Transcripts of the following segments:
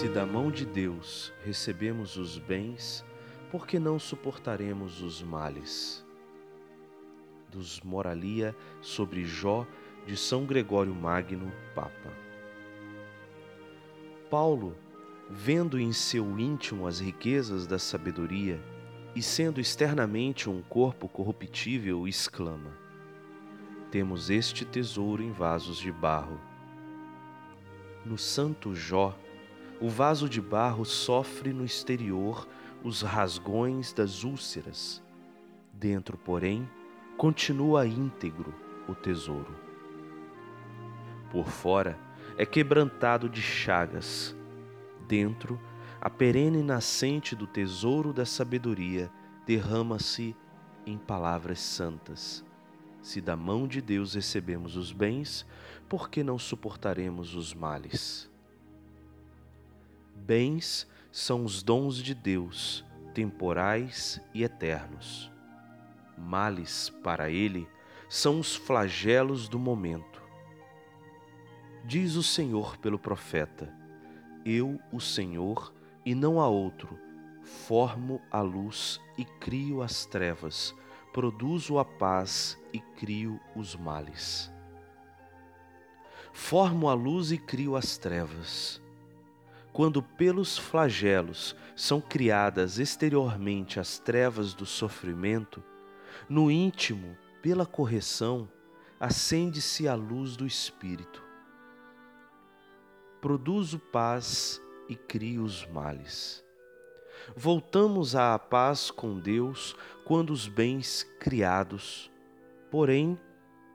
Se da mão de Deus recebemos os bens, por que não suportaremos os males? Dos Moralia sobre Jó de São Gregório Magno, Papa. Paulo, vendo em seu íntimo as riquezas da sabedoria e sendo externamente um corpo corruptível, exclama: Temos este tesouro em vasos de barro. No santo Jó, o vaso de barro sofre no exterior os rasgões das úlceras. Dentro, porém, continua íntegro o tesouro. Por fora é quebrantado de chagas. Dentro, a perene nascente do tesouro da sabedoria derrama-se em palavras santas. Se da mão de Deus recebemos os bens, por que não suportaremos os males? Bens são os dons de Deus, temporais e eternos. Males, para ele, são os flagelos do momento. Diz o Senhor pelo profeta: Eu, o Senhor, e não há outro, formo a luz e crio as trevas, produzo a paz e crio os males. Formo a luz e crio as trevas quando pelos flagelos são criadas exteriormente as trevas do sofrimento, no íntimo, pela correção, acende-se a luz do Espírito. Produzo paz e crio os males. Voltamos à paz com Deus quando os bens criados, porém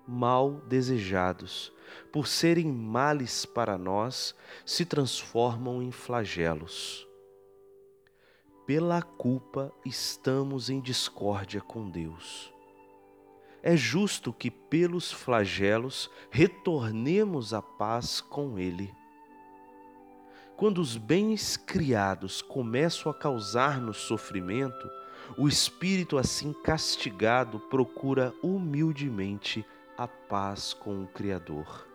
mal desejados, por serem males para nós, se transformam em flagelos. Pela culpa estamos em discórdia com Deus. É justo que pelos flagelos retornemos à paz com Ele. Quando os bens criados começam a causar-nos sofrimento, o espírito assim castigado procura humildemente a paz com o Criador.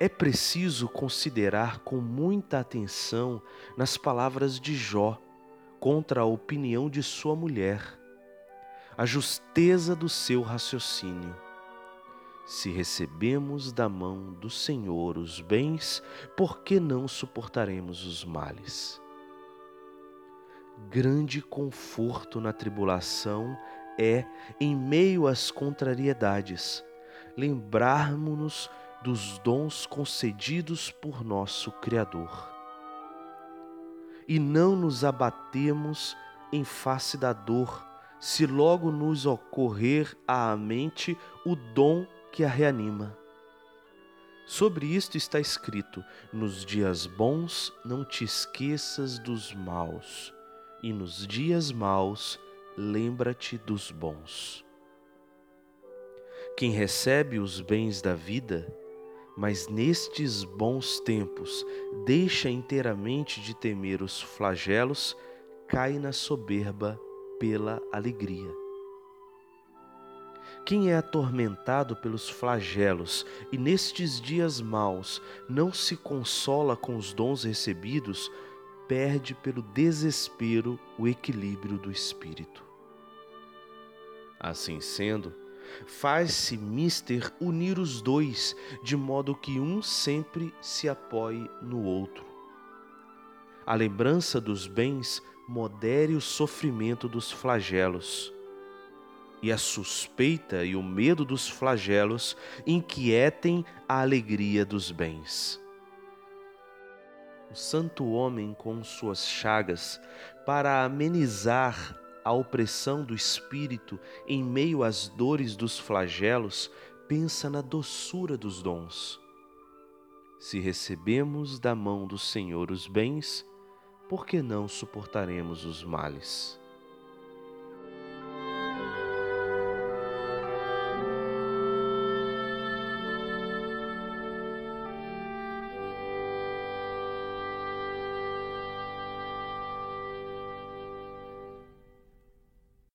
É preciso considerar com muita atenção nas palavras de Jó contra a opinião de sua mulher, a justeza do seu raciocínio. Se recebemos da mão do Senhor os bens, por que não suportaremos os males? Grande conforto na tribulação é, em meio às contrariedades, lembrarmos-nos dos dons concedidos por nosso Criador. E não nos abatemos em face da dor, se logo nos ocorrer à mente o dom que a reanima. Sobre isto está escrito: Nos dias bons não te esqueças dos maus, e nos dias maus lembra-te dos bons. Quem recebe os bens da vida, mas nestes bons tempos deixa inteiramente de temer os flagelos, cai na soberba pela alegria. Quem é atormentado pelos flagelos e nestes dias maus não se consola com os dons recebidos, perde pelo desespero o equilíbrio do espírito. Assim sendo, faz-se mister unir os dois, de modo que um sempre se apoie no outro. A lembrança dos bens modere o sofrimento dos flagelos, e a suspeita e o medo dos flagelos inquietem a alegria dos bens o santo homem com suas chagas, para amenizar a opressão do espírito em meio às dores dos flagelos, pensa na doçura dos dons. Se recebemos da mão do Senhor os bens, por que não suportaremos os males?